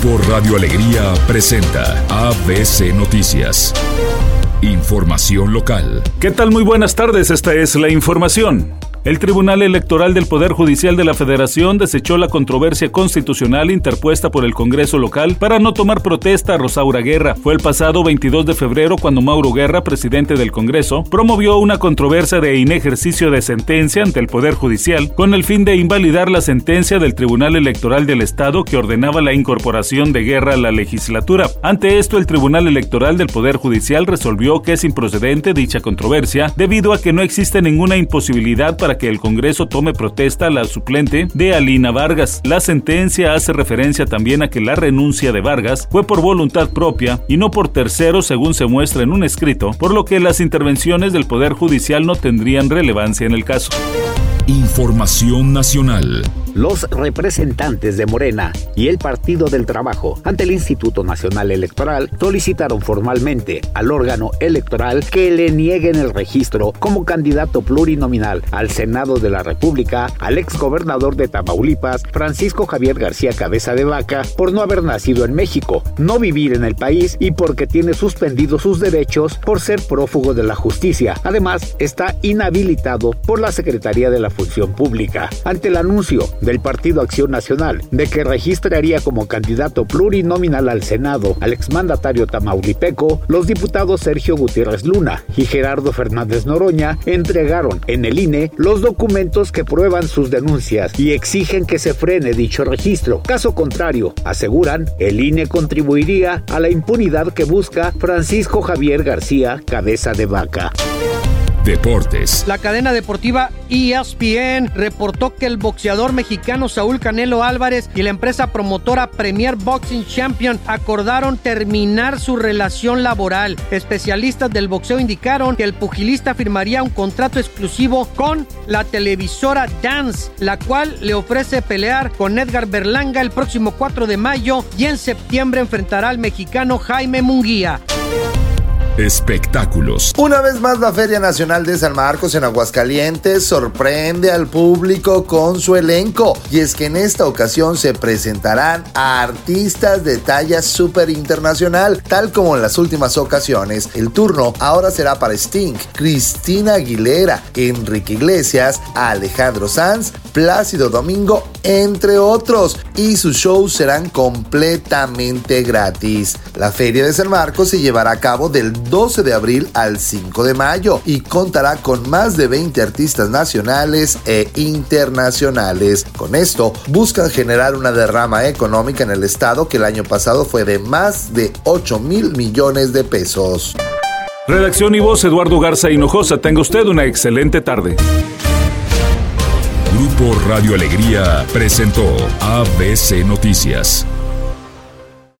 Grupo Radio Alegría presenta ABC Noticias. Información local. ¿Qué tal? Muy buenas tardes, esta es la información. El Tribunal Electoral del Poder Judicial de la Federación desechó la controversia constitucional interpuesta por el Congreso local para no tomar protesta a Rosaura Guerra. Fue el pasado 22 de febrero cuando Mauro Guerra, presidente del Congreso, promovió una controversia de inejercicio de sentencia ante el Poder Judicial con el fin de invalidar la sentencia del Tribunal Electoral del Estado que ordenaba la incorporación de Guerra a la legislatura. Ante esto, el Tribunal Electoral del Poder Judicial resolvió que es improcedente dicha controversia debido a que no existe ninguna imposibilidad para que el Congreso tome protesta a la suplente de Alina Vargas. La sentencia hace referencia también a que la renuncia de Vargas fue por voluntad propia y no por terceros según se muestra en un escrito, por lo que las intervenciones del Poder Judicial no tendrían relevancia en el caso. Información nacional. Los representantes de Morena y el Partido del Trabajo ante el Instituto Nacional Electoral solicitaron formalmente al órgano electoral que le nieguen el registro como candidato plurinominal al Senado de la República al exgobernador de Tamaulipas, Francisco Javier García Cabeza de Vaca, por no haber nacido en México, no vivir en el país y porque tiene suspendidos sus derechos por ser prófugo de la justicia. Además, está inhabilitado por la Secretaría de la Función Pública. Ante el anuncio del Partido Acción Nacional de que registraría como candidato plurinominal al Senado al exmandatario tamaulipeco, los diputados Sergio Gutiérrez Luna y Gerardo Fernández Noroña entregaron en el INE los documentos que prueban sus denuncias y exigen que se frene dicho registro. Caso contrario, aseguran, el INE contribuiría a la impunidad que busca Francisco Javier García Cabeza de Vaca. Deportes. La cadena deportiva ESPN reportó que el boxeador mexicano Saúl Canelo Álvarez y la empresa promotora Premier Boxing Champion acordaron terminar su relación laboral. Especialistas del boxeo indicaron que el pugilista firmaría un contrato exclusivo con la televisora Dance, la cual le ofrece pelear con Edgar Berlanga el próximo 4 de mayo y en septiembre enfrentará al mexicano Jaime Munguía. Espectáculos. Una vez más la Feria Nacional de San Marcos en Aguascalientes sorprende al público con su elenco. Y es que en esta ocasión se presentarán a artistas de talla súper internacional, tal como en las últimas ocasiones. El turno ahora será para Sting, Cristina Aguilera, Enrique Iglesias, Alejandro Sanz, Plácido Domingo, entre otros. Y sus shows serán completamente gratis. La Feria de San Marcos se llevará a cabo del 12 de abril al 5 de mayo y contará con más de 20 artistas nacionales e internacionales. Con esto buscan generar una derrama económica en el estado que el año pasado fue de más de 8 mil millones de pesos. Redacción y voz Eduardo Garza Hinojosa. Tenga usted una excelente tarde. Grupo Radio Alegría presentó ABC Noticias.